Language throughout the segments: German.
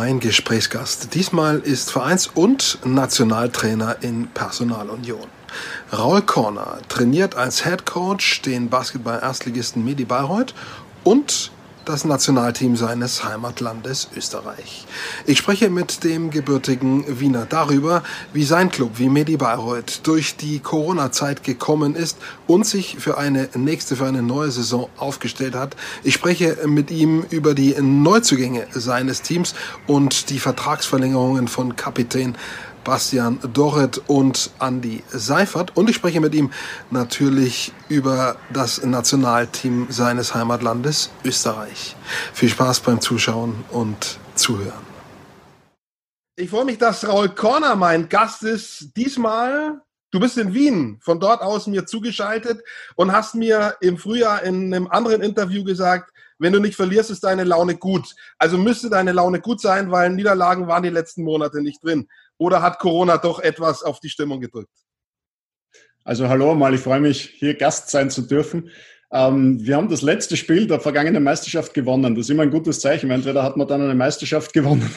Mein Gesprächsgast diesmal ist Vereins- und Nationaltrainer in Personalunion. Raul Korner trainiert als Head Coach den Basketball-Erstligisten Medi Bayreuth und das Nationalteam seines Heimatlandes Österreich. Ich spreche mit dem gebürtigen Wiener darüber, wie sein Club wie Medi Bayreuth durch die Corona-Zeit gekommen ist und sich für eine nächste, für eine neue Saison aufgestellt hat. Ich spreche mit ihm über die Neuzugänge seines Teams und die Vertragsverlängerungen von Kapitän Bastian Doret und Andy Seifert. Und ich spreche mit ihm natürlich über das Nationalteam seines Heimatlandes Österreich. Viel Spaß beim Zuschauen und Zuhören. Ich freue mich, dass Raul Korner mein Gast ist. Diesmal, du bist in Wien, von dort aus mir zugeschaltet und hast mir im Frühjahr in einem anderen Interview gesagt, wenn du nicht verlierst, ist deine Laune gut. Also müsste deine Laune gut sein, weil Niederlagen waren die letzten Monate nicht drin. Oder hat Corona doch etwas auf die Stimmung gedrückt? Also hallo mal, ich freue mich, hier Gast sein zu dürfen. Ähm, wir haben das letzte Spiel der vergangenen Meisterschaft gewonnen. Das ist immer ein gutes Zeichen. Entweder hat man dann eine Meisterschaft gewonnen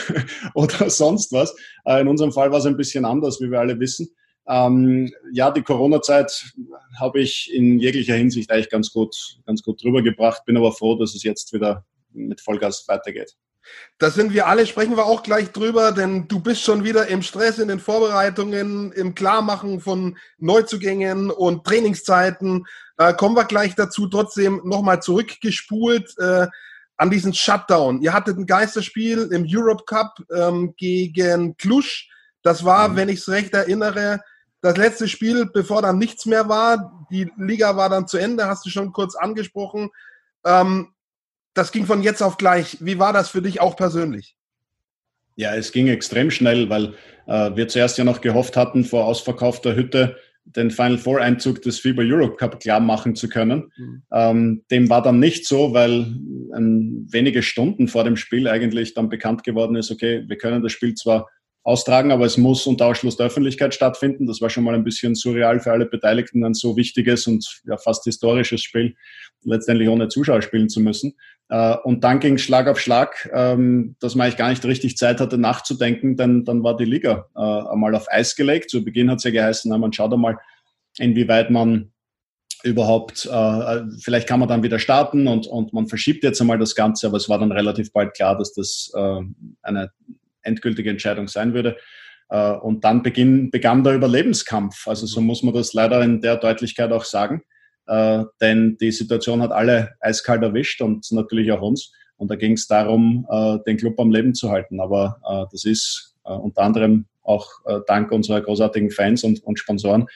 oder sonst was. Äh, in unserem Fall war es ein bisschen anders, wie wir alle wissen. Ähm, ja, die Corona-Zeit habe ich in jeglicher Hinsicht eigentlich ganz gut, ganz gut drüber gebracht. Bin aber froh, dass es jetzt wieder mit Vollgas weitergeht. Da sind wir alle, sprechen wir auch gleich drüber, denn du bist schon wieder im Stress, in den Vorbereitungen, im Klarmachen von Neuzugängen und Trainingszeiten. Äh, kommen wir gleich dazu. Trotzdem nochmal zurückgespult äh, an diesen Shutdown. Ihr hattet ein Geisterspiel im Europe Cup ähm, gegen Klusch. Das war, mhm. wenn ich es recht erinnere, das letzte Spiel, bevor dann nichts mehr war. Die Liga war dann zu Ende, hast du schon kurz angesprochen. Ähm, das ging von jetzt auf gleich. Wie war das für dich auch persönlich? Ja, es ging extrem schnell, weil äh, wir zuerst ja noch gehofft hatten, vor ausverkaufter Hütte den Final Four Einzug des FIBA Europe Cup klar machen zu können. Mhm. Ähm, dem war dann nicht so, weil ähm, wenige Stunden vor dem Spiel eigentlich dann bekannt geworden ist, okay, wir können das Spiel zwar austragen, aber es muss unter Ausschluss der Öffentlichkeit stattfinden. Das war schon mal ein bisschen surreal für alle Beteiligten, ein so wichtiges und ja, fast historisches Spiel letztendlich ohne Zuschauer spielen zu müssen. Äh, und dann ging Schlag auf Schlag, ähm, dass man eigentlich gar nicht richtig Zeit hatte nachzudenken, denn dann war die Liga äh, einmal auf Eis gelegt. Zu Beginn hat es ja geheißen, man schaut einmal, inwieweit man überhaupt, äh, vielleicht kann man dann wieder starten und, und man verschiebt jetzt einmal das Ganze, aber es war dann relativ bald klar, dass das eine endgültige Entscheidung sein würde. Und dann begann der Überlebenskampf. Also so muss man das leider in der Deutlichkeit auch sagen äh, denn die Situation hat alle eiskalt erwischt und natürlich auch uns. Und da ging es darum, äh, den Club am Leben zu halten. Aber äh, das ist äh, unter anderem auch äh, dank unserer großartigen Fans und, und Sponsoren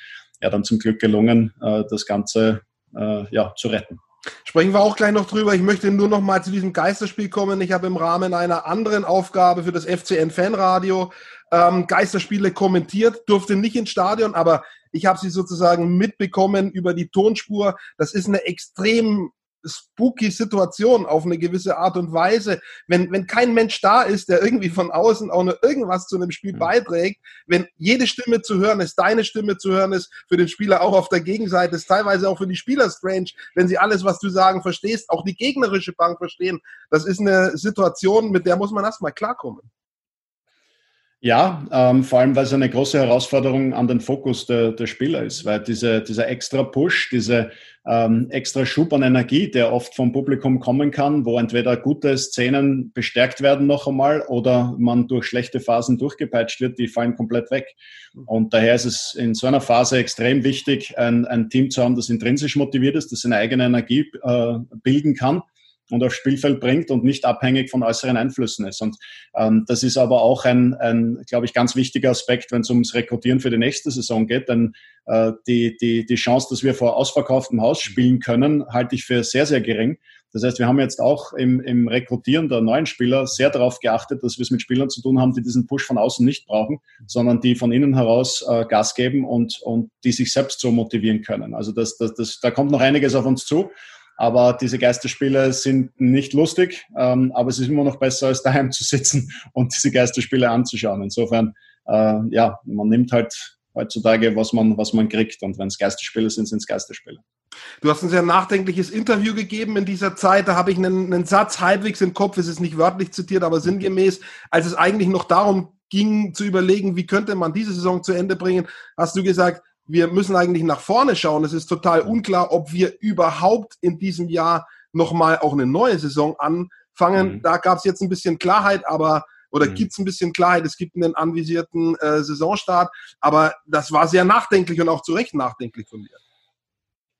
ja dann zum Glück gelungen, äh, das Ganze äh, ja, zu retten. Sprechen wir auch gleich noch drüber. Ich möchte nur noch mal zu diesem Geisterspiel kommen. Ich habe im Rahmen einer anderen Aufgabe für das FCN Fanradio ähm, Geisterspiele kommentiert, durfte nicht ins Stadion, aber ich habe sie sozusagen mitbekommen über die Tonspur. Das ist eine extrem spooky Situation auf eine gewisse Art und Weise. Wenn, wenn kein Mensch da ist, der irgendwie von außen auch nur irgendwas zu einem Spiel beiträgt, wenn jede Stimme zu hören ist, deine Stimme zu hören ist, für den Spieler auch auf der Gegenseite ist, teilweise auch für die Spieler strange, wenn sie alles, was du sagen, verstehst, auch die gegnerische Bank verstehen. Das ist eine Situation, mit der muss man erstmal klarkommen. Ja, ähm, vor allem, weil es eine große Herausforderung an den Fokus der, der Spieler ist, weil diese, dieser extra Push, diese ähm, extra Schub an Energie, der oft vom Publikum kommen kann, wo entweder gute Szenen bestärkt werden noch einmal oder man durch schlechte Phasen durchgepeitscht wird, die fallen komplett weg. Und daher ist es in so einer Phase extrem wichtig, ein, ein Team zu haben, das intrinsisch motiviert ist, das seine eigene Energie äh, bilden kann und aufs Spielfeld bringt und nicht abhängig von äußeren Einflüssen ist. Und ähm, das ist aber auch ein, ein glaube ich, ganz wichtiger Aspekt, wenn es ums Rekrutieren für die nächste Saison geht. Denn äh, die, die, die Chance, dass wir vor ausverkauftem Haus spielen können, halte ich für sehr, sehr gering. Das heißt, wir haben jetzt auch im, im Rekrutieren der neuen Spieler sehr darauf geachtet, dass wir es mit Spielern zu tun haben, die diesen Push von außen nicht brauchen, sondern die von innen heraus äh, Gas geben und, und die sich selbst so motivieren können. Also das, das, das, da kommt noch einiges auf uns zu. Aber diese Geisterspiele sind nicht lustig, ähm, aber es ist immer noch besser, als daheim zu sitzen und diese Geisterspiele anzuschauen. Insofern, äh, ja, man nimmt halt heutzutage, was man, was man kriegt. Und wenn es Geisterspiele sind, sind es Geisterspiele. Du hast ein sehr nachdenkliches Interview gegeben in dieser Zeit. Da habe ich einen, einen, Satz halbwegs im Kopf. Es ist nicht wörtlich zitiert, aber sinngemäß, als es eigentlich noch darum ging, zu überlegen, wie könnte man diese Saison zu Ende bringen, hast du gesagt, wir müssen eigentlich nach vorne schauen. Es ist total unklar, ob wir überhaupt in diesem Jahr nochmal auch eine neue Saison anfangen. Mhm. Da gab es jetzt ein bisschen Klarheit, aber oder mhm. gibt es ein bisschen Klarheit, es gibt einen anvisierten äh, Saisonstart, aber das war sehr nachdenklich und auch zu Recht nachdenklich von mir.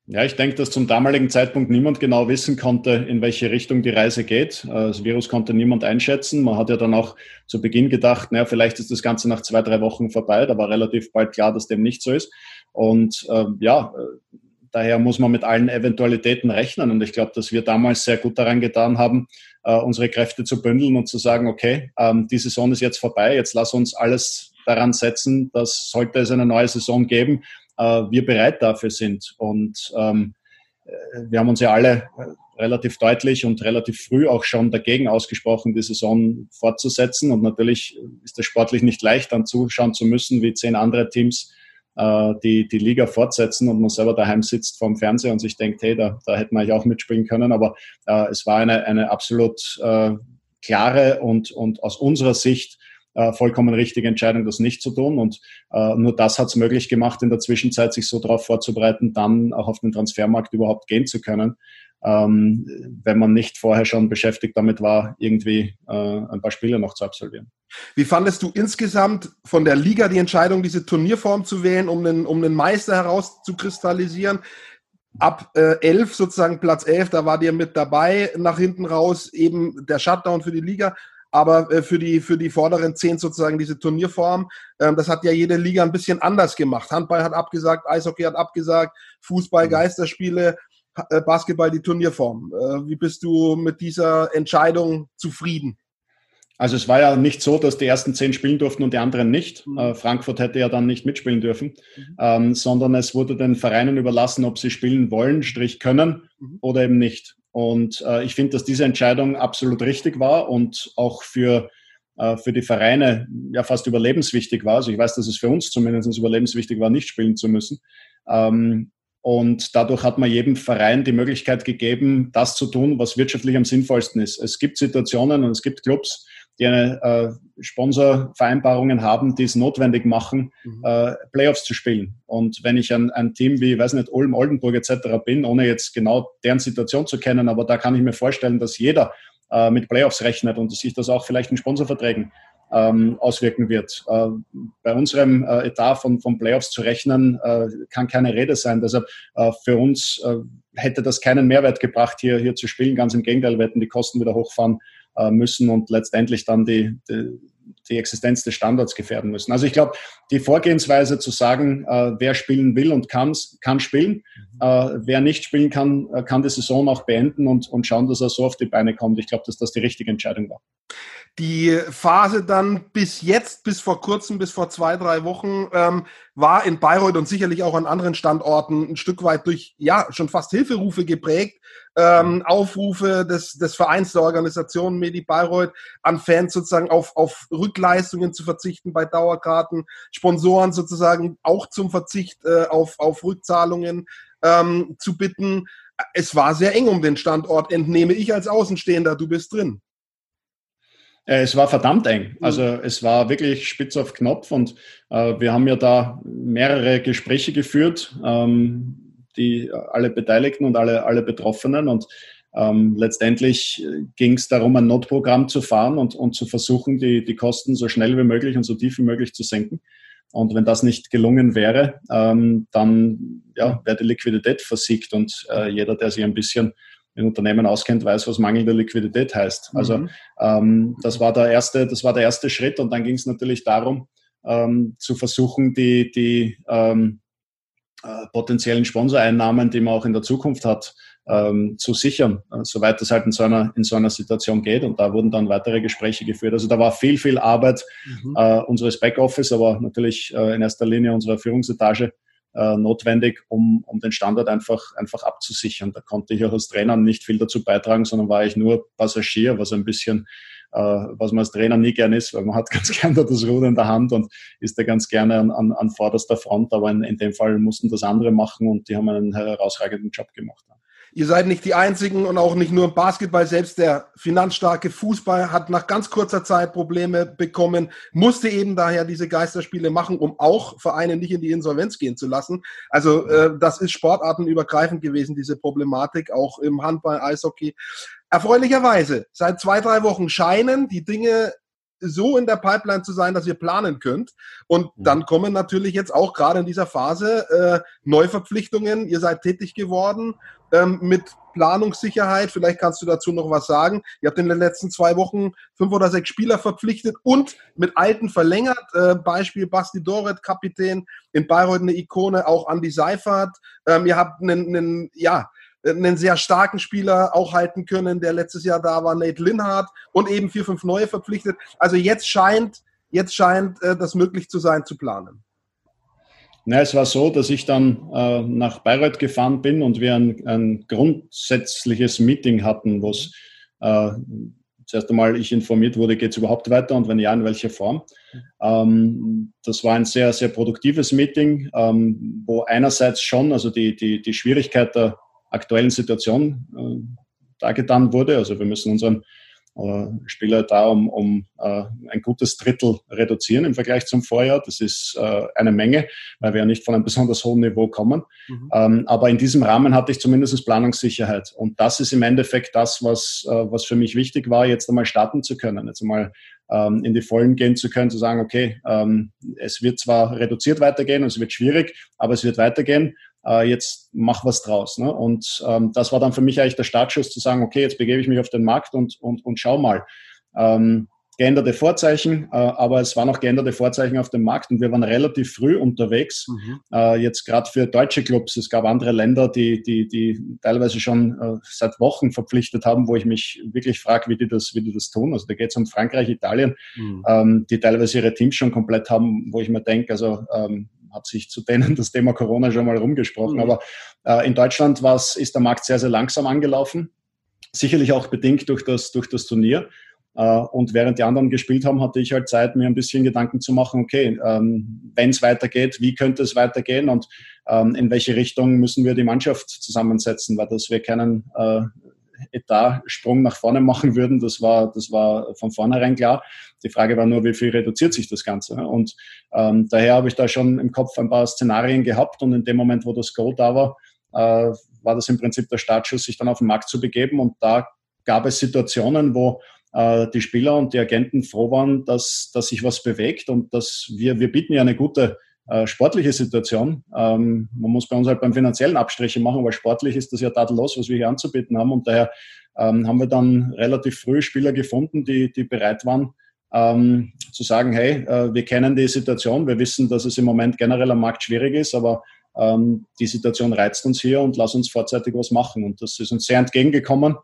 Ja, ich denke, dass zum damaligen Zeitpunkt niemand genau wissen konnte, in welche Richtung die Reise geht. Äh, das Virus konnte niemand einschätzen. Man hat ja dann auch zu Beginn gedacht, naja, vielleicht ist das Ganze nach zwei, drei Wochen vorbei. Da war relativ bald klar, dass dem nicht so ist. Und äh, ja, daher muss man mit allen Eventualitäten rechnen. Und ich glaube, dass wir damals sehr gut daran getan haben, äh, unsere Kräfte zu bündeln und zu sagen, okay, ähm, die Saison ist jetzt vorbei. Jetzt lass uns alles daran setzen, dass sollte es eine neue Saison geben, wir bereit dafür sind. Und ähm, äh, wir haben uns ja alle äh, relativ deutlich und relativ früh auch schon dagegen ausgesprochen, die Saison fortzusetzen. Und natürlich ist es sportlich nicht leicht, dann zuschauen zu müssen, wie zehn andere Teams äh, die, die Liga fortsetzen und man selber daheim sitzt vorm Fernseher und sich denkt, hey, da, da hätten wir eigentlich auch mitspielen können. Aber äh, es war eine, eine absolut äh, klare und, und aus unserer Sicht äh, vollkommen richtige Entscheidung, das nicht zu tun. Und äh, nur das hat es möglich gemacht, in der Zwischenzeit sich so darauf vorzubereiten, dann auch auf den Transfermarkt überhaupt gehen zu können. Ähm, wenn man nicht vorher schon beschäftigt damit war, irgendwie äh, ein paar Spiele noch zu absolvieren. Wie fandest du insgesamt von der Liga die Entscheidung, diese Turnierform zu wählen, um den, um den Meister herauszukristallisieren? Ab äh, 11, sozusagen Platz 11, da war dir mit dabei, nach hinten raus eben der Shutdown für die Liga aber äh, für, die, für die vorderen zehn sozusagen diese Turnierform. Ähm, das hat ja jede Liga ein bisschen anders gemacht. Handball hat abgesagt, Eishockey hat abgesagt, Fußball, mhm. Geisterspiele, äh, Basketball die Turnierform. Äh, wie bist du mit dieser Entscheidung zufrieden? Also es war ja nicht so, dass die ersten zehn spielen durften und die anderen nicht. Mhm. Frankfurt hätte ja dann nicht mitspielen dürfen, mhm. ähm, sondern es wurde den Vereinen überlassen, ob sie spielen wollen, strich können mhm. oder eben nicht. Und äh, ich finde, dass diese Entscheidung absolut richtig war und auch für, äh, für die Vereine ja fast überlebenswichtig war. Also ich weiß, dass es für uns zumindest überlebenswichtig war, nicht spielen zu müssen. Ähm, und dadurch hat man jedem Verein die Möglichkeit gegeben, das zu tun, was wirtschaftlich am sinnvollsten ist. Es gibt Situationen und es gibt Clubs, die eine äh, Sponsorvereinbarungen haben, die es notwendig machen, mhm. äh, Playoffs zu spielen. Und wenn ich ein, ein Team wie, weiß nicht, Ulm, Oldenburg etc. bin, ohne jetzt genau deren Situation zu kennen, aber da kann ich mir vorstellen, dass jeder äh, mit Playoffs rechnet und dass sich das auch vielleicht in Sponsorverträgen ähm, auswirken wird. Äh, bei unserem äh, Etat von, von Playoffs zu rechnen, äh, kann keine Rede sein. Deshalb äh, für uns äh, hätte das keinen Mehrwert gebracht, hier, hier zu spielen. Ganz im Gegenteil, wir hätten die Kosten wieder hochfahren müssen und letztendlich dann die, die, die Existenz des Standorts gefährden müssen. Also ich glaube, die Vorgehensweise zu sagen, äh, wer spielen will und kann, kann spielen, mhm. äh, wer nicht spielen kann, äh, kann die Saison auch beenden und, und schauen, dass er so auf die Beine kommt. Ich glaube, dass das die richtige Entscheidung war. Die Phase dann bis jetzt, bis vor kurzem, bis vor zwei, drei Wochen, ähm, war in Bayreuth und sicherlich auch an anderen Standorten ein Stück weit durch, ja, schon fast Hilferufe geprägt. Ähm, Aufrufe des, des Vereins der Organisation Medi Bayreuth an Fans sozusagen auf, auf Rückleistungen zu verzichten bei Dauerkarten, Sponsoren sozusagen auch zum Verzicht äh, auf, auf Rückzahlungen ähm, zu bitten. Es war sehr eng um den Standort, entnehme ich als Außenstehender. Du bist drin. Äh, es war verdammt eng. Mhm. Also es war wirklich spitz auf Knopf und äh, wir haben ja da mehrere Gespräche geführt, ähm, die alle Beteiligten und alle, alle Betroffenen und ähm, letztendlich ging es darum, ein Notprogramm zu fahren und, und zu versuchen, die, die Kosten so schnell wie möglich und so tief wie möglich zu senken. Und wenn das nicht gelungen wäre, ähm, dann ja, wäre die Liquidität versiegt und äh, jeder, der sich ein bisschen in Unternehmen auskennt, weiß, was mangelnde Liquidität heißt. Also mhm. ähm, das war der erste, das war der erste Schritt und dann ging es natürlich darum, ähm, zu versuchen, die, die ähm, äh, potenziellen Sponsoreinnahmen, die man auch in der Zukunft hat, ähm, zu sichern, äh, soweit es halt in so, einer, in so einer Situation geht. Und da wurden dann weitere Gespräche geführt. Also da war viel, viel Arbeit mhm. äh, unseres Backoffice, aber natürlich äh, in erster Linie unserer Führungsetage äh, notwendig, um, um den Standard einfach, einfach abzusichern. Da konnte ich auch als Trainer nicht viel dazu beitragen, sondern war ich nur Passagier, was ein bisschen, äh, was man als Trainer nie gern ist, weil man hat ganz gerne das Ruder in der Hand und ist da ganz gerne an, an, an vorderster Front, aber in, in dem Fall mussten das andere machen und die haben einen herausragenden Job gemacht. Ihr seid nicht die Einzigen und auch nicht nur im Basketball. Selbst der finanzstarke Fußball hat nach ganz kurzer Zeit Probleme bekommen, musste eben daher diese Geisterspiele machen, um auch Vereine nicht in die Insolvenz gehen zu lassen. Also äh, das ist sportartenübergreifend gewesen, diese Problematik, auch im Handball, Eishockey. Erfreulicherweise, seit zwei, drei Wochen scheinen die Dinge so in der Pipeline zu sein, dass ihr planen könnt. Und mhm. dann kommen natürlich jetzt auch gerade in dieser Phase äh, Neuverpflichtungen. Ihr seid tätig geworden ähm, mit Planungssicherheit. Vielleicht kannst du dazu noch was sagen. Ihr habt in den letzten zwei Wochen fünf oder sechs Spieler verpflichtet und mit Alten verlängert. Äh, Beispiel Basti Doret, Kapitän, in Bayreuth eine Ikone, auch Andy Seifert. Ähm, ihr habt einen, einen ja, einen sehr starken Spieler auch halten können, der letztes Jahr da war, Nate Linhardt, und eben vier, fünf neue verpflichtet. Also jetzt scheint, jetzt scheint äh, das möglich zu sein, zu planen. Na, es war so, dass ich dann äh, nach Bayreuth gefahren bin und wir ein, ein grundsätzliches Meeting hatten, wo es äh, zuerst einmal ich informiert wurde, geht es überhaupt weiter und wenn ja, in welcher Form. Ähm, das war ein sehr, sehr produktives Meeting, ähm, wo einerseits schon, also die, die, die Schwierigkeit der aktuellen Situation äh, dargetan wurde. Also wir müssen unseren äh, Spieler da um, um äh, ein gutes Drittel reduzieren im Vergleich zum Vorjahr. Das ist äh, eine Menge, weil wir ja nicht von einem besonders hohen Niveau kommen. Mhm. Ähm, aber in diesem Rahmen hatte ich zumindest Planungssicherheit. Und das ist im Endeffekt das, was, äh, was für mich wichtig war, jetzt einmal starten zu können, jetzt einmal ähm, in die Vollen gehen zu können, zu sagen, okay, ähm, es wird zwar reduziert weitergehen, es wird schwierig, aber es wird weitergehen äh, jetzt mach was draus. Ne? Und ähm, das war dann für mich eigentlich der Startschuss zu sagen, okay, jetzt begebe ich mich auf den Markt und, und, und schau mal. Ähm, geänderte Vorzeichen, äh, aber es waren auch geänderte Vorzeichen auf dem Markt und wir waren relativ früh unterwegs. Mhm. Äh, jetzt gerade für deutsche Clubs, es gab andere Länder, die, die, die teilweise schon äh, seit Wochen verpflichtet haben, wo ich mich wirklich frage, wie die das, wie die das tun. Also da geht es um Frankreich, Italien, mhm. ähm, die teilweise ihre Teams schon komplett haben, wo ich mir denke, also ähm, hat sich zu denen das Thema Corona schon mal rumgesprochen. Mhm. Aber äh, in Deutschland ist der Markt sehr, sehr langsam angelaufen. Sicherlich auch bedingt durch das, durch das Turnier. Uh, und während die anderen gespielt haben, hatte ich halt Zeit, mir ein bisschen Gedanken zu machen, okay, ähm, wenn es weitergeht, wie könnte es weitergehen und ähm, in welche Richtung müssen wir die Mannschaft zusammensetzen, weil dass wir keinen äh, Etatsprung nach vorne machen würden, das war, das war von vornherein klar. Die Frage war nur, wie viel reduziert sich das Ganze? Und ähm, daher habe ich da schon im Kopf ein paar Szenarien gehabt und in dem Moment, wo das Go da war, äh, war das im Prinzip der Startschuss, sich dann auf den Markt zu begeben. Und da gab es Situationen, wo äh, die Spieler und die Agenten froh waren, dass, dass sich was bewegt und dass wir, wir bieten ja eine gute äh, sportliche Situation. Ähm, man muss bei uns halt beim finanziellen Abstriche machen, weil sportlich ist das ja tadellos, was wir hier anzubieten haben. Und daher ähm, haben wir dann relativ früh Spieler gefunden, die, die bereit waren, ähm, zu sagen, hey, äh, wir kennen die Situation, wir wissen, dass es im Moment generell am Markt schwierig ist, aber ähm, die Situation reizt uns hier und lass uns vorzeitig was machen. Und das ist uns sehr entgegengekommen,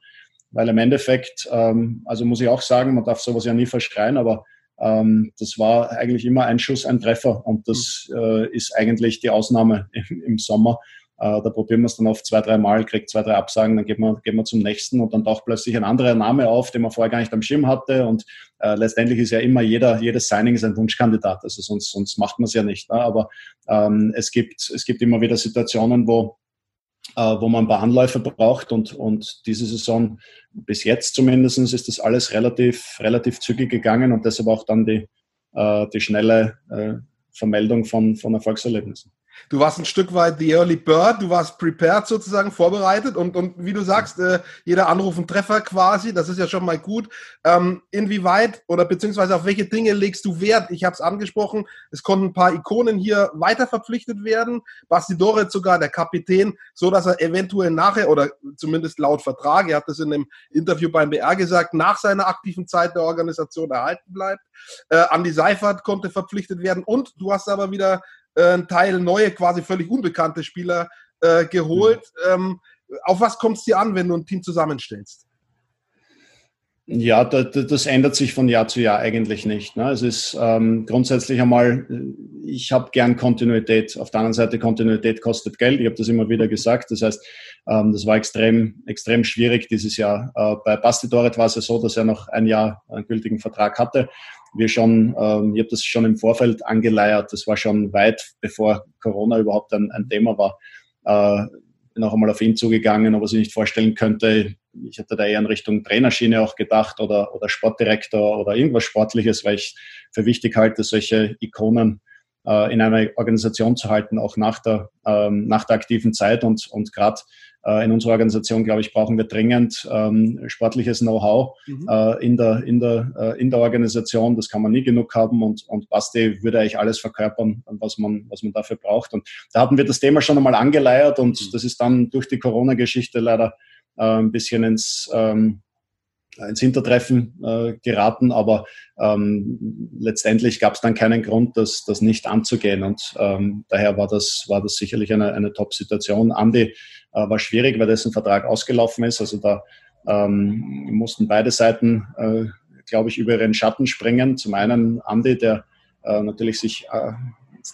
weil im Endeffekt, ähm, also muss ich auch sagen, man darf sowas ja nie verschreien, aber ähm, das war eigentlich immer ein Schuss, ein Treffer und das äh, ist eigentlich die Ausnahme im, im Sommer. Äh, da probieren wir es dann auf zwei, drei Mal, kriegt zwei, drei Absagen, dann geht man, geht man zum nächsten und dann taucht plötzlich ein anderer Name auf, den man vorher gar nicht am Schirm hatte. Und äh, letztendlich ist ja immer jeder, jedes Signing ist ein Wunschkandidat. Also sonst, sonst macht man es ja nicht. Ne? Aber ähm, es, gibt, es gibt immer wieder Situationen, wo, wo man ein paar Anläufe braucht und, und diese Saison bis jetzt zumindest ist das alles relativ, relativ zügig gegangen und deshalb auch dann die, äh, die schnelle äh, Vermeldung von, von Erfolgserlebnissen. Du warst ein Stück weit the early bird, du warst prepared sozusagen, vorbereitet und, und wie du sagst, äh, jeder Anruf ein Treffer quasi, das ist ja schon mal gut. Ähm, inwieweit oder beziehungsweise auf welche Dinge legst du Wert? Ich habe es angesprochen, es konnten ein paar Ikonen hier weiter verpflichtet werden. Basti Doret sogar, der Kapitän, so dass er eventuell nachher oder zumindest laut Vertrag, er hat das in einem Interview beim BR gesagt, nach seiner aktiven Zeit der Organisation erhalten bleibt. Äh, Andi Seifert konnte verpflichtet werden und du hast aber wieder ein Teil neue, quasi völlig unbekannte Spieler äh, geholt. Mhm. Ähm, auf was kommt es dir an, wenn du ein Team zusammenstellst? Ja, das, ändert sich von Jahr zu Jahr eigentlich nicht. Ne? Es ist ähm, grundsätzlich einmal, ich habe gern Kontinuität. Auf der anderen Seite, Kontinuität kostet Geld. Ich habe das immer wieder gesagt. Das heißt, ähm, das war extrem, extrem schwierig dieses Jahr. Äh, bei Basti Doret war es ja so, dass er noch ein Jahr einen gültigen Vertrag hatte. Wir schon, ähm, ich habe das schon im Vorfeld angeleiert. Das war schon weit bevor Corona überhaupt ein, ein Thema war. Äh, bin auch einmal auf ihn zugegangen, ob er sich nicht vorstellen könnte. Ich hatte da eher in Richtung Trainerschiene auch gedacht oder, oder Sportdirektor oder irgendwas Sportliches, weil ich für wichtig halte, solche Ikonen äh, in einer Organisation zu halten, auch nach der, ähm, nach der aktiven Zeit. Und, und gerade äh, in unserer Organisation, glaube ich, brauchen wir dringend ähm, sportliches Know-how mhm. äh, in, der, in, der, äh, in der Organisation. Das kann man nie genug haben und, und Basti würde eigentlich alles verkörpern, was man, was man dafür braucht. Und da hatten wir das Thema schon einmal angeleiert und mhm. das ist dann durch die Corona-Geschichte leider äh, ein bisschen ins, ähm, ins Hintertreffen äh, geraten, aber ähm, letztendlich gab es dann keinen Grund, das, das nicht anzugehen und ähm, daher war das, war das sicherlich eine, eine Top-Situation. Andi äh, war schwierig, weil dessen Vertrag ausgelaufen ist, also da ähm, mussten beide Seiten, äh, glaube ich, über ihren Schatten springen. Zum einen Andi, der äh, natürlich sich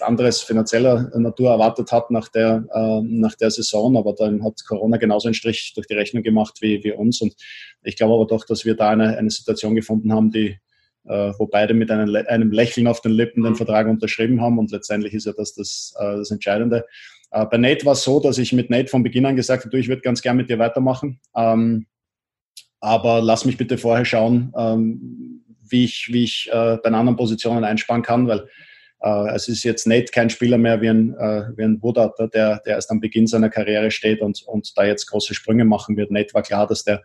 äh, anderes finanzieller Natur erwartet hat nach der, äh, nach der Saison, aber dann hat Corona genauso einen Strich durch die Rechnung gemacht wie, wie uns. Und ich glaube aber doch, dass wir da eine, eine Situation gefunden haben, die, äh, wo beide mit einem, einem Lächeln auf den Lippen den mhm. Vertrag unterschrieben haben. Und letztendlich ist ja das das, äh, das Entscheidende. Äh, bei Nate war es so, dass ich mit Nate von Beginn an gesagt habe, du, ich würde ganz gern mit dir weitermachen. Ähm, aber lass mich bitte vorher schauen, ähm, wie ich, wie ich äh, bei anderen Positionen einsparen kann, weil es ist jetzt nicht kein Spieler mehr wie ein, äh, wie ein Wodater, der, der erst am Beginn seiner Karriere steht und, und da jetzt große Sprünge machen wird. Nate war klar, dass der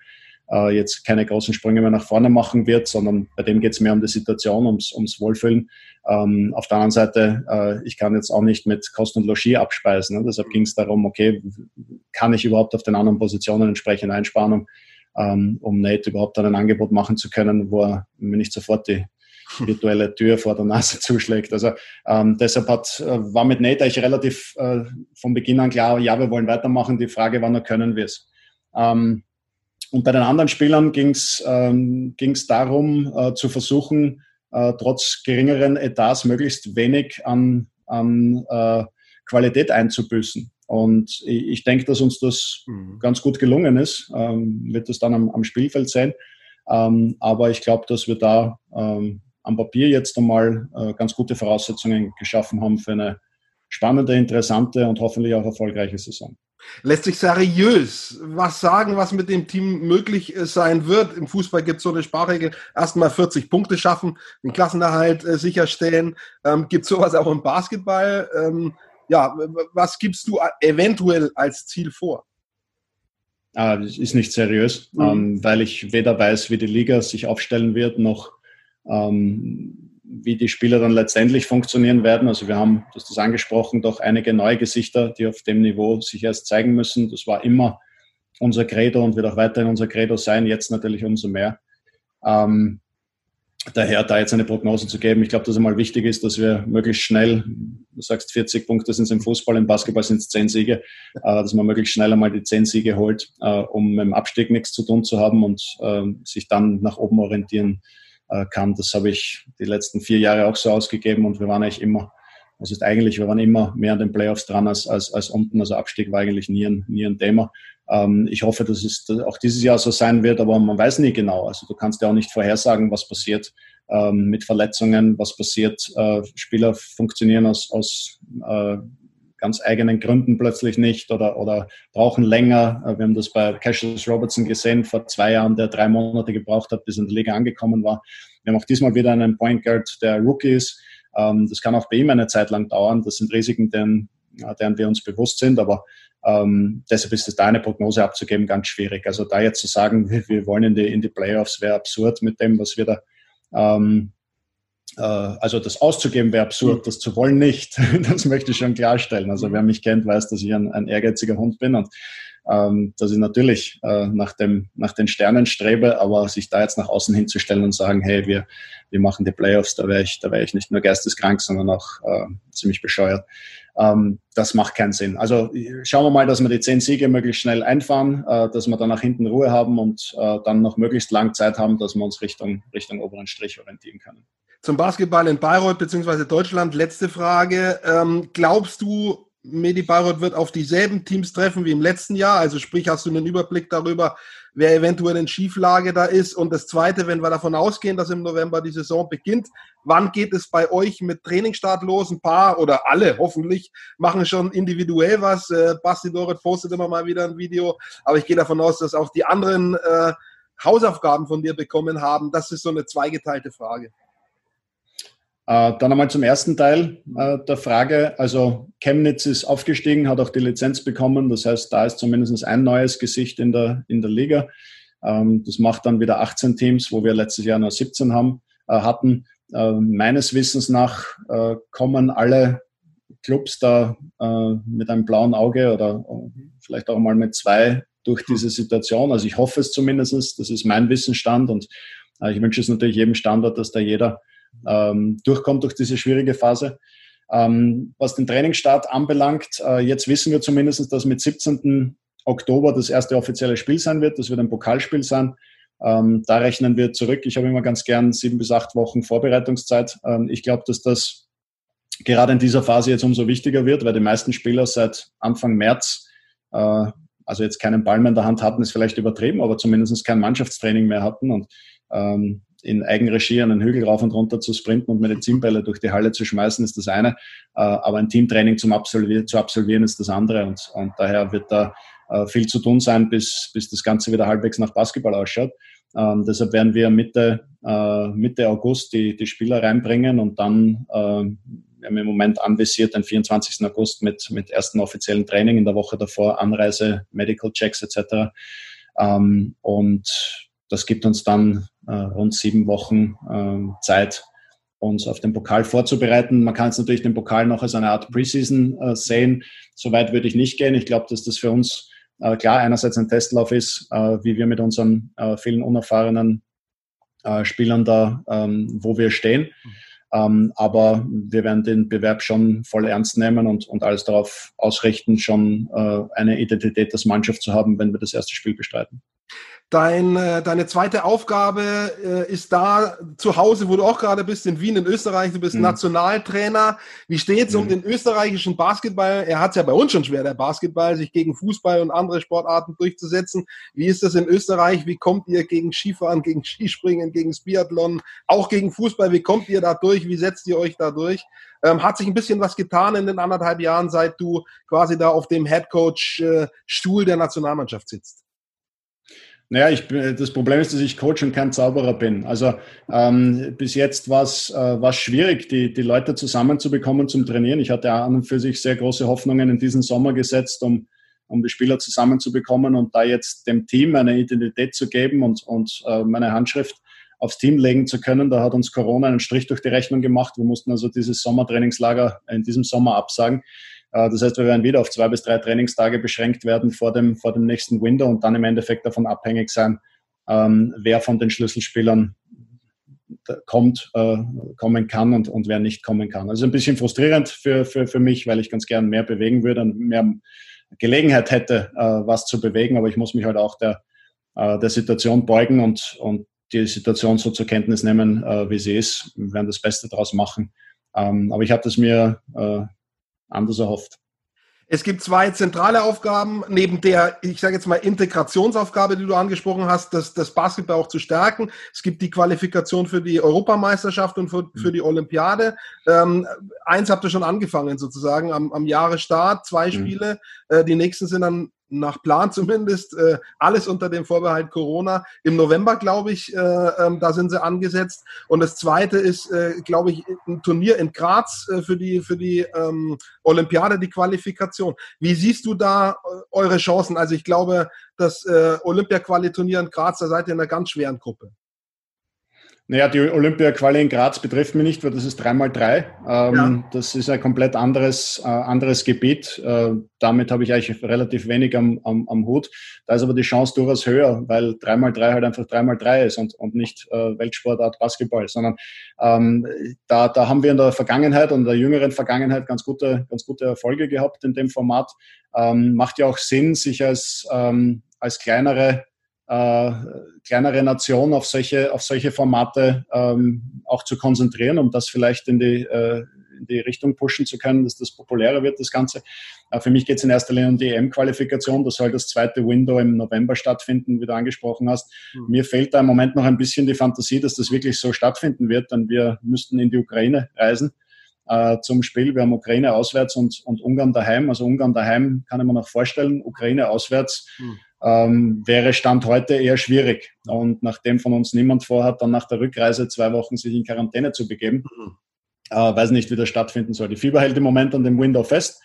äh, jetzt keine großen Sprünge mehr nach vorne machen wird, sondern bei dem geht es mehr um die Situation, ums, ums Wohlfühlen. Ähm, auf der anderen Seite, äh, ich kann jetzt auch nicht mit Kost und Logis abspeisen. Ne? Deshalb ging es darum, okay, kann ich überhaupt auf den anderen Positionen entsprechend einsparen, um, ähm, um Nate überhaupt dann ein Angebot machen zu können, wo er mir nicht sofort die virtuelle Tür vor der Nase zuschlägt. Also ähm, deshalb hat, äh, war mit Nate eigentlich relativ äh, von Beginn an klar, ja, wir wollen weitermachen. Die Frage war nur, können wir es? Ähm, und bei den anderen Spielern ging es ähm, ging's darum, äh, zu versuchen, äh, trotz geringeren Etats möglichst wenig an, an äh, Qualität einzubüßen. Und ich, ich denke, dass uns das mhm. ganz gut gelungen ist. Ähm, wird das dann am, am Spielfeld sein. Ähm, aber ich glaube, dass wir da ähm, am Papier jetzt einmal äh, ganz gute Voraussetzungen geschaffen haben für eine spannende, interessante und hoffentlich auch erfolgreiche Saison. Lässt sich seriös was sagen, was mit dem Team möglich äh, sein wird? Im Fußball gibt es so eine Sparregel, erstmal 40 Punkte schaffen, den Klassenerhalt äh, sicherstellen. Ähm, gibt es sowas auch im Basketball? Ähm, ja, was gibst du eventuell als Ziel vor? Ah, das ist nicht seriös, mhm. ähm, weil ich weder weiß, wie die Liga sich aufstellen wird, noch wie die Spieler dann letztendlich funktionieren werden. Also wir haben, du hast das angesprochen, doch einige neue Gesichter, die auf dem Niveau sich erst zeigen müssen. Das war immer unser Credo und wird auch weiterhin unser Credo sein, jetzt natürlich umso mehr. Ähm, daher da jetzt eine Prognose zu geben, ich glaube, dass einmal wichtig ist, dass wir möglichst schnell, du sagst 40 Punkte sind es im Fußball, im Basketball sind es 10 Siege, äh, dass man möglichst schnell einmal die 10 Siege holt, äh, um dem Abstieg nichts zu tun zu haben und äh, sich dann nach oben orientieren äh, kann. Das habe ich die letzten vier Jahre auch so ausgegeben und wir waren eigentlich immer, das ist eigentlich, wir waren immer mehr an den Playoffs dran als, als, als unten. Also Abstieg war eigentlich nie ein, nie ein Thema. Ähm, ich hoffe, dass es auch dieses Jahr so sein wird, aber man weiß nie genau. Also du kannst ja auch nicht vorhersagen, was passiert ähm, mit Verletzungen, was passiert. Äh, Spieler funktionieren aus, aus äh, ganz eigenen Gründen plötzlich nicht oder, oder brauchen länger. Äh, wir haben das bei Cassius Robertson gesehen vor zwei Jahren, der drei Monate gebraucht hat, bis er in der Liga angekommen war. Wir haben auch diesmal wieder einen Point Guard, der Rookie ist. Ähm, das kann auch bei ihm eine Zeit lang dauern. Das sind Risiken, deren, deren wir uns bewusst sind, aber ähm, deshalb ist es da eine Prognose abzugeben ganz schwierig. Also da jetzt zu sagen, wir wollen in die, in die Playoffs, wäre absurd mit dem, was wir da ähm, äh, also das auszugeben wäre absurd, hm. das zu wollen nicht. Das möchte ich schon klarstellen. Also wer mich kennt, weiß, dass ich ein, ein ehrgeiziger Hund bin und ähm, dass ich natürlich äh, nach, dem, nach den Sternen strebe, aber sich da jetzt nach außen hinzustellen und sagen, hey, wir, wir machen die Playoffs, da wäre ich, da wäre ich nicht nur geisteskrank, sondern auch äh, ziemlich bescheuert. Ähm, das macht keinen Sinn. Also schauen wir mal, dass wir die zehn Siege möglichst schnell einfahren, äh, dass wir dann nach hinten Ruhe haben und äh, dann noch möglichst lang Zeit haben, dass wir uns Richtung, Richtung oberen Strich orientieren können. Zum Basketball in Bayreuth bzw. Deutschland, letzte Frage. Ähm, glaubst du, Medi Bayreuth wird auf dieselben Teams treffen wie im letzten Jahr? Also sprich, hast du einen Überblick darüber, wer eventuell in Schieflage da ist? Und das Zweite, wenn wir davon ausgehen, dass im November die Saison beginnt, wann geht es bei euch mit Trainingsstart los? Ein paar oder alle hoffentlich machen schon individuell was. Äh, Basti Doret postet immer mal wieder ein Video, aber ich gehe davon aus, dass auch die anderen äh, Hausaufgaben von dir bekommen haben. Das ist so eine zweigeteilte Frage. Äh, dann einmal zum ersten Teil äh, der Frage. Also Chemnitz ist aufgestiegen, hat auch die Lizenz bekommen. Das heißt, da ist zumindest ein neues Gesicht in der, in der Liga. Ähm, das macht dann wieder 18 Teams, wo wir letztes Jahr nur 17 haben, äh, hatten. Meines Wissens nach kommen alle Clubs da mit einem blauen Auge oder vielleicht auch mal mit zwei durch diese Situation. Also ich hoffe es zumindest. Das ist mein Wissensstand und ich wünsche es natürlich jedem Standort, dass da jeder ähm, durchkommt durch diese schwierige Phase. Ähm, was den Trainingsstart anbelangt, äh, jetzt wissen wir zumindest, dass mit 17. Oktober das erste offizielle Spiel sein wird. Das wird ein Pokalspiel sein. Ähm, da rechnen wir zurück. Ich habe immer ganz gern sieben bis acht Wochen Vorbereitungszeit. Ähm, ich glaube, dass das gerade in dieser Phase jetzt umso wichtiger wird, weil die meisten Spieler seit Anfang März, äh, also jetzt keinen Ball mehr in der Hand hatten, ist vielleicht übertrieben, aber zumindest kein Mannschaftstraining mehr hatten. Und ähm, in Eigenregie einen Hügel rauf und runter zu sprinten und Medizinbälle durch die Halle zu schmeißen, ist das eine. Äh, aber ein Teamtraining zum Absolvieren, zu absolvieren ist das andere. Und, und daher wird da äh, viel zu tun sein, bis, bis das Ganze wieder halbwegs nach Basketball ausschaut. Ähm, deshalb werden wir Mitte, äh, Mitte August die, die Spieler reinbringen und dann äh, wir haben im Moment anvisiert den 24. August mit, mit ersten offiziellen Training in der Woche davor, Anreise, Medical Checks etc. Ähm, und das gibt uns dann äh, rund sieben Wochen äh, Zeit, uns auf den Pokal vorzubereiten. Man kann es natürlich den Pokal noch als eine Art Preseason äh, sehen. Soweit würde ich nicht gehen. Ich glaube, dass das für uns äh, klar einerseits ein Testlauf ist, äh, wie wir mit unseren äh, vielen unerfahrenen äh, Spielern da, ähm, wo wir stehen. Ähm, aber wir werden den Bewerb schon voll ernst nehmen und, und alles darauf ausrichten, schon äh, eine Identität als Mannschaft zu haben, wenn wir das erste Spiel bestreiten. Dein, äh, deine zweite Aufgabe äh, ist da zu Hause, wo du auch gerade bist, in Wien in Österreich. Du bist mhm. Nationaltrainer. Wie steht es mhm. um den österreichischen Basketball? Er hat es ja bei uns schon schwer, der Basketball, sich gegen Fußball und andere Sportarten durchzusetzen. Wie ist das in Österreich? Wie kommt ihr gegen Skifahren, gegen Skispringen, gegen Biathlon, auch gegen Fußball? Wie kommt ihr da durch? Wie setzt ihr euch da durch? Ähm, hat sich ein bisschen was getan in den anderthalb Jahren, seit du quasi da auf dem Headcoach-Stuhl äh, der Nationalmannschaft sitzt? Naja, ich, das Problem ist, dass ich Coach und kein Zauberer bin. Also ähm, bis jetzt war es äh, schwierig, die, die Leute zusammenzubekommen zum Trainieren. Ich hatte an und für sich sehr große Hoffnungen in diesen Sommer gesetzt, um, um die Spieler zusammenzubekommen und da jetzt dem Team eine Identität zu geben und, und äh, meine Handschrift aufs Team legen zu können. Da hat uns Corona einen Strich durch die Rechnung gemacht. Wir mussten also dieses Sommertrainingslager in diesem Sommer absagen. Äh, das heißt, wir werden wieder auf zwei bis drei Trainingstage beschränkt werden vor dem, vor dem nächsten Window und dann im Endeffekt davon abhängig sein, ähm, wer von den Schlüsselspielern kommt, äh, kommen kann und, und wer nicht kommen kann. Also ein bisschen frustrierend für, für, für mich, weil ich ganz gern mehr bewegen würde und mehr Gelegenheit hätte, äh, was zu bewegen, aber ich muss mich halt auch der, der Situation beugen und, und die Situation so zur Kenntnis nehmen, wie sie ist. Wir werden das Beste daraus machen. Ähm, aber ich habe das mir anders erhofft. Es gibt zwei zentrale Aufgaben, neben der, ich sage jetzt mal, Integrationsaufgabe, die du angesprochen hast, das, das Basketball auch zu stärken. Es gibt die Qualifikation für die Europameisterschaft und für, für die Olympiade. Ähm, eins habt ihr schon angefangen sozusagen am, am Jahresstart, zwei mhm. Spiele. Mhm. Äh, die nächsten sind dann nach Plan zumindest, äh, alles unter dem Vorbehalt Corona. Im November, glaube ich, äh, ähm, da sind sie angesetzt. Und das zweite ist, äh, glaube ich, ein Turnier in Graz äh, für die, für die ähm, Olympiade, die Qualifikation. Wie siehst du da äh, eure Chancen? Also ich glaube, das äh, Olympia-Quali-Turnier in Graz, da seid ihr in einer ganz schweren Gruppe. Naja, die Olympia-Quali in Graz betrifft mich nicht, weil das ist 3x3. Ähm, ja. Das ist ein komplett anderes, äh, anderes Gebiet. Äh, damit habe ich eigentlich relativ wenig am, am, am, Hut. Da ist aber die Chance durchaus höher, weil 3x3 halt einfach 3x3 ist und, und nicht äh, Weltsportart Basketball, sondern ähm, da, da haben wir in der Vergangenheit und in der jüngeren Vergangenheit ganz gute, ganz gute Erfolge gehabt in dem Format. Ähm, macht ja auch Sinn, sich als, ähm, als kleinere äh, kleinere Nation auf solche, auf solche Formate ähm, auch zu konzentrieren, um das vielleicht in die, äh, in die Richtung pushen zu können, dass das populärer wird, das Ganze. Äh, für mich geht es in erster Linie um die EM-Qualifikation. Das soll das zweite Window im November stattfinden, wie du angesprochen hast. Mhm. Mir fehlt da im Moment noch ein bisschen die Fantasie, dass das wirklich so stattfinden wird, denn wir müssten in die Ukraine reisen äh, zum Spiel. Wir haben Ukraine auswärts und, und Ungarn daheim. Also Ungarn daheim kann ich mir noch vorstellen, Ukraine auswärts. Mhm ähm, wäre Stand heute eher schwierig. Und nachdem von uns niemand vorhat, dann nach der Rückreise zwei Wochen sich in Quarantäne zu begeben, mhm. äh, weiß nicht, wie das stattfinden soll. Die Fieber hält im Moment an dem Window fest.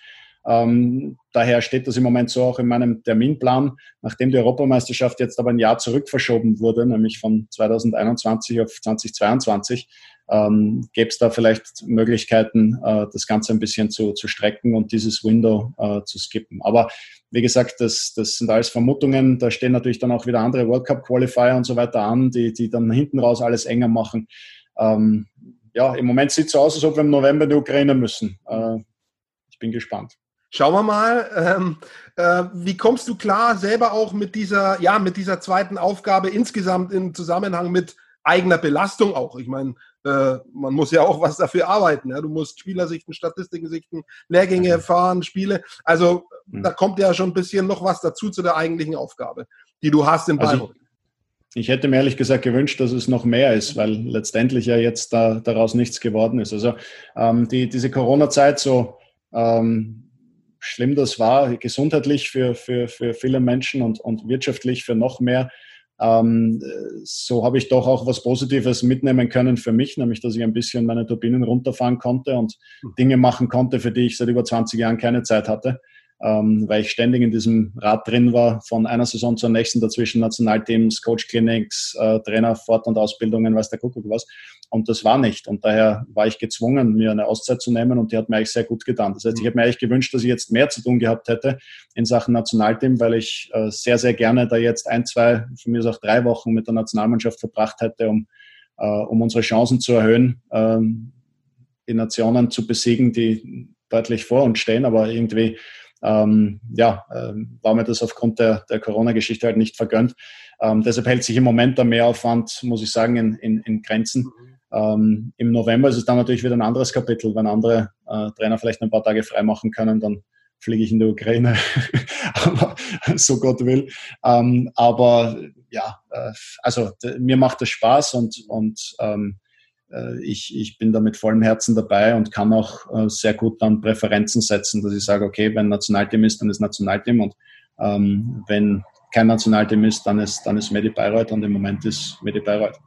Ähm, daher steht das im Moment so auch in meinem Terminplan. Nachdem die Europameisterschaft jetzt aber ein Jahr zurück verschoben wurde, nämlich von 2021 auf 2022, ähm, gäbe es da vielleicht Möglichkeiten, äh, das Ganze ein bisschen zu, zu strecken und dieses Window äh, zu skippen. Aber wie gesagt, das, das sind alles Vermutungen. Da stehen natürlich dann auch wieder andere World Cup Qualifier und so weiter an, die, die dann hinten raus alles enger machen. Ähm, ja, im Moment sieht es so aus, als ob wir im November in die Ukraine müssen. Äh, ich bin gespannt. Schauen wir mal, ähm, äh, wie kommst du klar selber auch mit dieser, ja, mit dieser zweiten Aufgabe insgesamt im Zusammenhang mit eigener Belastung auch? Ich meine, äh, man muss ja auch was dafür arbeiten. Ja? Du musst Spieler sichten, Statistiken sichten, Lehrgänge fahren, Spiele. Also mhm. da kommt ja schon ein bisschen noch was dazu zu der eigentlichen Aufgabe, die du hast in also, Bayreuth. Ich hätte mir ehrlich gesagt gewünscht, dass es noch mehr ist, weil letztendlich ja jetzt da, daraus nichts geworden ist. Also ähm, die, diese Corona-Zeit, so ähm, schlimm das war, gesundheitlich für, für, für viele Menschen und, und wirtschaftlich für noch mehr, ähm, so habe ich doch auch was Positives mitnehmen können für mich, nämlich dass ich ein bisschen meine Turbinen runterfahren konnte und hm. Dinge machen konnte, für die ich seit über 20 Jahren keine Zeit hatte ähm, weil ich ständig in diesem Rad drin war, von einer Saison zur nächsten, dazwischen Nationalteams, Coach-Clinics, äh, Trainer, Fort- und Ausbildungen, weiß der Kuckuck was. Und das war nicht. Und daher war ich gezwungen, mir eine Auszeit zu nehmen und die hat mir eigentlich sehr gut getan. Das heißt, ich hätte mir eigentlich gewünscht, dass ich jetzt mehr zu tun gehabt hätte in Sachen Nationalteam, weil ich äh, sehr, sehr gerne da jetzt ein, zwei, von mir ist auch drei Wochen mit der Nationalmannschaft verbracht hätte, um, äh, um unsere Chancen zu erhöhen, äh, die Nationen zu besiegen, die deutlich vor uns stehen. Aber irgendwie ähm, ja, ähm, war mir das aufgrund der, der Corona-Geschichte halt nicht vergönnt. Ähm, deshalb hält sich im Moment der Mehraufwand, muss ich sagen, in, in, in Grenzen. Ähm, Im November ist es dann natürlich wieder ein anderes Kapitel. Wenn andere äh, Trainer vielleicht ein paar Tage frei machen können, dann fliege ich in die Ukraine, so Gott will. Ähm, aber ja, äh, also mir macht das Spaß und, und ähm, äh, ich, ich bin da mit vollem Herzen dabei und kann auch äh, sehr gut dann Präferenzen setzen, dass ich sage, okay, wenn Nationalteam ist, dann ist Nationalteam und ähm, wenn kein Nationalteam ist, dann ist, dann ist Medi Bayreuth und im Moment ist Medi Bayreuth.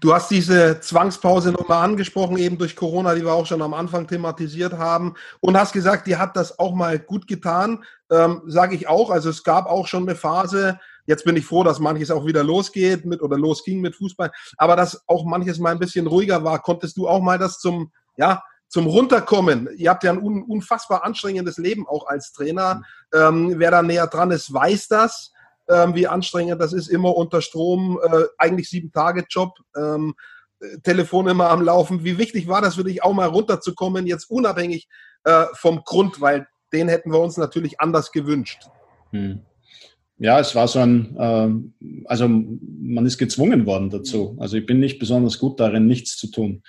Du hast diese Zwangspause nochmal angesprochen, eben durch Corona, die wir auch schon am Anfang thematisiert haben, und hast gesagt, die hat das auch mal gut getan. Ähm, Sage ich auch. Also es gab auch schon eine Phase, Jetzt bin ich froh, dass manches auch wieder losgeht mit oder losging mit Fußball, aber dass auch manches mal ein bisschen ruhiger war. Konntest du auch mal das zum, ja, zum Runterkommen. Ihr habt ja ein unfassbar anstrengendes Leben auch als Trainer. Ähm, wer da näher dran ist, weiß das, ähm, wie anstrengend das ist, immer unter Strom, äh, eigentlich sieben Tage Job, ähm, Telefon immer am Laufen. Wie wichtig war das für dich auch mal runterzukommen, jetzt unabhängig äh, vom Grund, weil den hätten wir uns natürlich anders gewünscht. Hm ja, es war so ein, äh, also man ist gezwungen worden dazu. Also ich bin nicht besonders gut darin, nichts zu tun.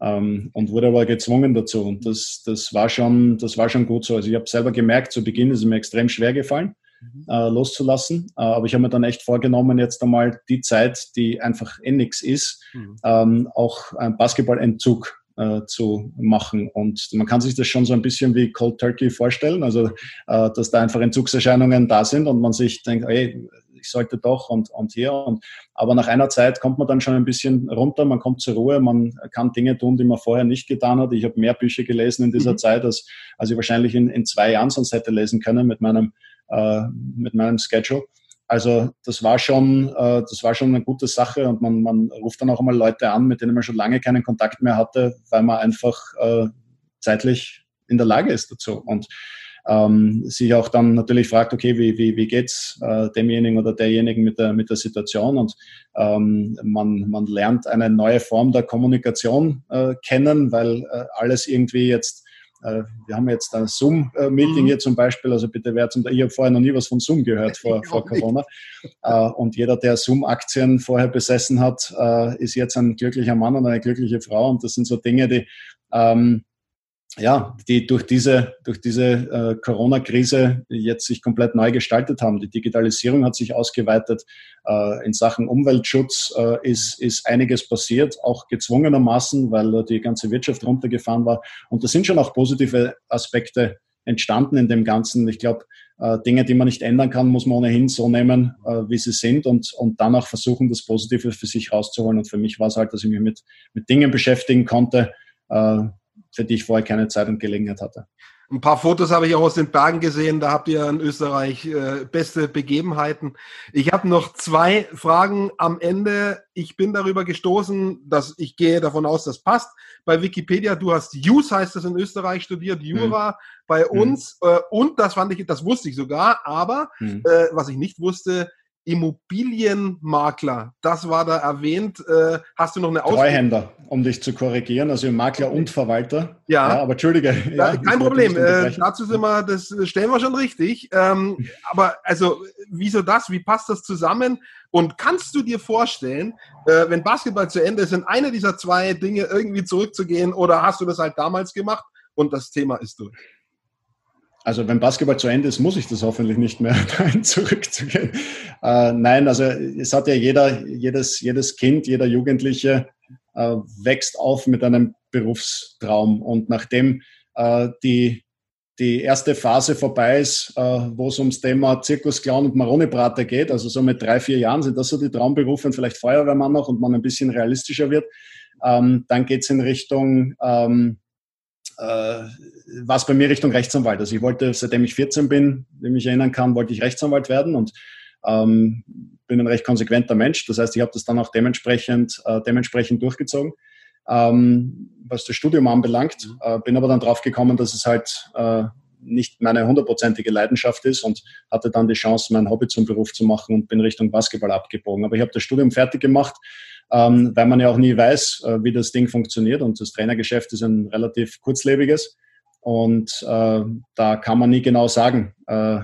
Ähm, und wurde aber gezwungen dazu. Und das, das, war schon, das war schon gut so. Also ich habe selber gemerkt, zu Beginn ist es mir extrem schwer gefallen, mhm. äh, loszulassen. Äh, aber ich habe mir dann echt vorgenommen, jetzt einmal die Zeit, die einfach eh nichts ist, mhm. ähm, auch ein Basketballentzug äh, zu machen. Und man kann sich das schon so ein bisschen wie Cold Turkey vorstellen, also äh, dass da einfach Entzugserscheinungen da sind und man sich denkt, ey, ich sollte doch und, und hier. Und, aber nach einer Zeit kommt man dann schon ein bisschen runter, man kommt zur Ruhe, man kann Dinge tun, die man vorher nicht getan hat. Ich habe mehr Bücher gelesen in dieser mhm. Zeit, als, als ich wahrscheinlich in, in zwei Jahren sonst hätte lesen können mit meinem, äh, mit meinem Schedule. Also das war schon, äh, das war schon eine gute Sache und man, man ruft dann auch einmal Leute an, mit denen man schon lange keinen Kontakt mehr hatte, weil man einfach äh, zeitlich in der Lage ist dazu. Und ähm, sich auch dann natürlich fragt, okay, wie, wie, wie geht's äh, demjenigen oder derjenigen mit der, mit der Situation und ähm, man, man lernt eine neue Form der Kommunikation äh, kennen, weil äh, alles irgendwie jetzt wir haben jetzt ein Zoom-Meeting mhm. hier zum Beispiel, also bitte wer zum, ich habe vorher noch nie was von Zoom gehört vor, vor Corona. Äh, und jeder, der Zoom-Aktien vorher besessen hat, äh, ist jetzt ein glücklicher Mann und eine glückliche Frau. Und das sind so Dinge, die ähm, ja, die durch diese, durch diese äh, Corona-Krise jetzt sich komplett neu gestaltet haben. Die Digitalisierung hat sich ausgeweitet. Äh, in Sachen Umweltschutz äh, ist, ist einiges passiert, auch gezwungenermaßen, weil die ganze Wirtschaft runtergefahren war. Und da sind schon auch positive Aspekte entstanden in dem Ganzen. Ich glaube, äh, Dinge, die man nicht ändern kann, muss man ohnehin so nehmen, äh, wie sie sind und, und dann auch versuchen, das Positive für sich rauszuholen. Und für mich war es halt, dass ich mich mit, mit Dingen beschäftigen konnte, äh, für die ich vorher keine Zeit und Gelegenheit hatte. Ein paar Fotos habe ich auch aus den Bergen gesehen. Da habt ihr in Österreich äh, beste Begebenheiten. Ich habe noch zwei Fragen am Ende. Ich bin darüber gestoßen, dass ich gehe davon aus, das passt. Bei Wikipedia, du hast Jus, heißt das in Österreich, studiert, Jura. Mhm. Bei hm. uns, mhm. äh, und das fand ich, das wusste ich sogar, aber mhm. äh, was ich nicht wusste, Immobilienmakler, das war da erwähnt. Äh, hast du noch eine Ausbildung? Treuhänder, um dich zu korrigieren, also Makler und Verwalter. Ja, ja aber entschuldige. Ja, ja, kein Problem. Äh, dazu sind wir, das stellen wir schon richtig. Ähm, aber also, wieso das? Wie passt das zusammen? Und kannst du dir vorstellen, äh, wenn Basketball zu Ende ist, in eine dieser zwei Dinge irgendwie zurückzugehen oder hast du das halt damals gemacht und das Thema ist durch? Also wenn Basketball zu Ende ist, muss ich das hoffentlich nicht mehr dahin zurückzugehen. Äh, nein, also es hat ja jeder, jedes, jedes Kind, jeder Jugendliche äh, wächst auf mit einem Berufstraum. Und nachdem äh, die, die erste Phase vorbei ist, äh, wo es ums Thema Zirkusclown und Maronibrater geht, also so mit drei, vier Jahren sind das so die Traumberufe und vielleicht Feuerwehrmann noch und man ein bisschen realistischer wird, ähm, dann geht's in Richtung ähm, äh, war es bei mir Richtung Rechtsanwalt. Also ich wollte, seitdem ich 14 bin, wenn ich mich erinnern kann, wollte ich Rechtsanwalt werden und ähm, bin ein recht konsequenter Mensch. Das heißt, ich habe das dann auch dementsprechend, äh, dementsprechend durchgezogen. Ähm, was das Studium anbelangt, mhm. äh, bin aber dann drauf gekommen, dass es halt äh, nicht meine hundertprozentige Leidenschaft ist und hatte dann die Chance, mein Hobby zum Beruf zu machen und bin Richtung Basketball abgebogen. Aber ich habe das Studium fertig gemacht ähm, weil man ja auch nie weiß, äh, wie das Ding funktioniert. Und das Trainergeschäft ist ein relativ kurzlebiges. Und äh, da kann man nie genau sagen, äh,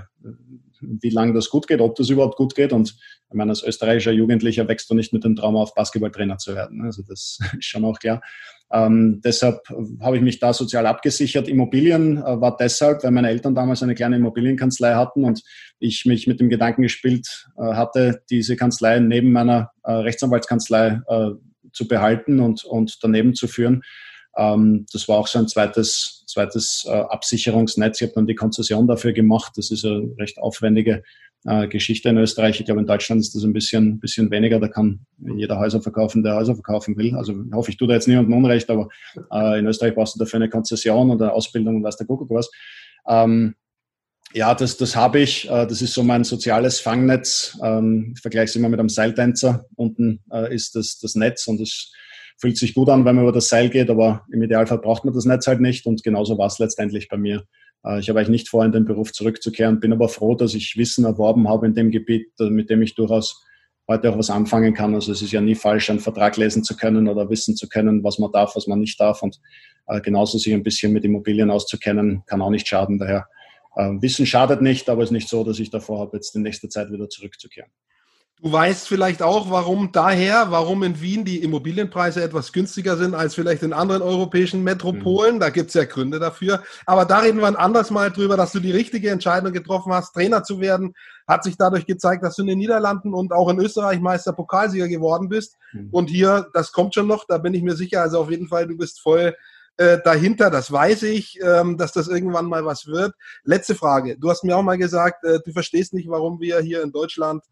wie lange das gut geht, ob das überhaupt gut geht. Und ich meine, als österreichischer Jugendlicher wächst du nicht mit dem Traum auf, Basketballtrainer zu werden. Also das ist schon auch klar. Ähm, deshalb habe ich mich da sozial abgesichert. Immobilien äh, war deshalb, weil meine Eltern damals eine kleine Immobilienkanzlei hatten und ich mich mit dem Gedanken gespielt äh, hatte, diese Kanzlei neben meiner äh, Rechtsanwaltskanzlei äh, zu behalten und, und daneben zu führen. Ähm, das war auch so ein zweites, zweites äh, Absicherungsnetz. Ich habe dann die Konzession dafür gemacht. Das ist eine recht aufwendige äh, Geschichte in Österreich. Ich glaube, in Deutschland ist das ein bisschen, bisschen weniger. Da kann jeder Häuser verkaufen, der Häuser verkaufen will. Also hoffe ich, tue da jetzt niemandem Unrecht, aber äh, in Österreich brauchst du dafür eine Konzession oder Ausbildung und weiß der Kuckuck was. Ähm, ja, das, das habe ich. Äh, das ist so mein soziales Fangnetz. Ähm, ich vergleiche es immer mit einem Seiltänzer. Unten äh, ist das, das Netz und es fühlt sich gut an, wenn man über das Seil geht, aber im Idealfall braucht man das Netz halt nicht. Und genauso war es letztendlich bei mir. Äh, ich habe eigentlich nicht vor, in den Beruf zurückzukehren, bin aber froh, dass ich Wissen erworben habe in dem Gebiet, äh, mit dem ich durchaus heute auch was anfangen kann. Also es ist ja nie falsch, einen Vertrag lesen zu können oder wissen zu können, was man darf, was man nicht darf. Und äh, genauso sich ein bisschen mit Immobilien auszukennen, kann auch nicht schaden. Daher Wissen schadet nicht, aber es ist nicht so, dass ich davor habe, jetzt in nächster Zeit wieder zurückzukehren. Du weißt vielleicht auch, warum daher, warum in Wien die Immobilienpreise etwas günstiger sind als vielleicht in anderen europäischen Metropolen. Mhm. Da gibt es ja Gründe dafür. Aber da reden wir ein anderes Mal drüber, dass du die richtige Entscheidung getroffen hast, Trainer zu werden. Hat sich dadurch gezeigt, dass du in den Niederlanden und auch in Österreich Meister Pokalsieger geworden bist. Mhm. Und hier, das kommt schon noch, da bin ich mir sicher. Also auf jeden Fall, du bist voll äh, dahinter, das weiß ich, ähm, dass das irgendwann mal was wird. Letzte Frage. Du hast mir auch mal gesagt, äh, du verstehst nicht, warum wir hier in Deutschland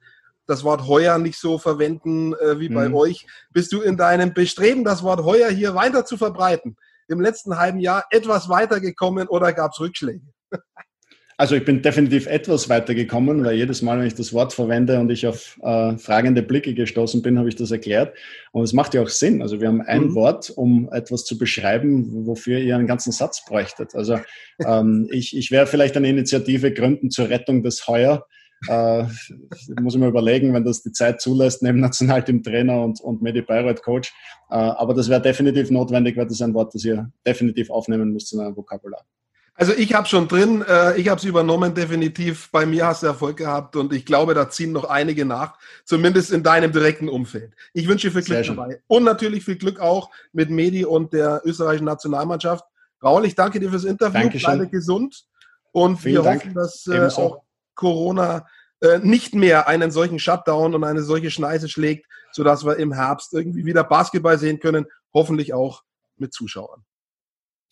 das Wort heuer nicht so verwenden äh, wie bei mhm. euch. Bist du in deinem Bestreben, das Wort heuer hier weiter zu verbreiten, im letzten halben Jahr etwas weitergekommen oder gab es Rückschläge? Also ich bin definitiv etwas weitergekommen, weil jedes Mal, wenn ich das Wort verwende und ich auf äh, fragende Blicke gestoßen bin, habe ich das erklärt. Und es macht ja auch Sinn. Also wir haben ein mhm. Wort, um etwas zu beschreiben, wofür ihr einen ganzen Satz bräuchtet. Also ähm, ich, ich werde vielleicht eine Initiative gründen zur Rettung des Heuer. Äh, muss ich mir überlegen, wenn das die Zeit zulässt, neben Nationalteam-Trainer und, und Medi Bayreuth-Coach. Äh, aber das wäre definitiv notwendig, weil das ist ein Wort, das ihr definitiv aufnehmen müsst in eurem Vokabular. Also ich habe schon drin, äh, ich habe es übernommen, definitiv. Bei mir hast du Erfolg gehabt und ich glaube, da ziehen noch einige nach, zumindest in deinem direkten Umfeld. Ich wünsche dir viel Glück dabei. Und natürlich viel Glück auch mit Medi und der österreichischen Nationalmannschaft. Raul, ich danke dir fürs Interview. Dankeschön. Bleibe gesund. Und Vielen wir Dank. hoffen, dass äh, auch Corona äh, nicht mehr einen solchen Shutdown und eine solche Schneise schlägt, sodass wir im Herbst irgendwie wieder Basketball sehen können. Hoffentlich auch mit Zuschauern.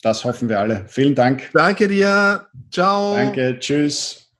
Das hoffen wir alle. Vielen Dank. Danke dir. Ciao. Danke. Tschüss.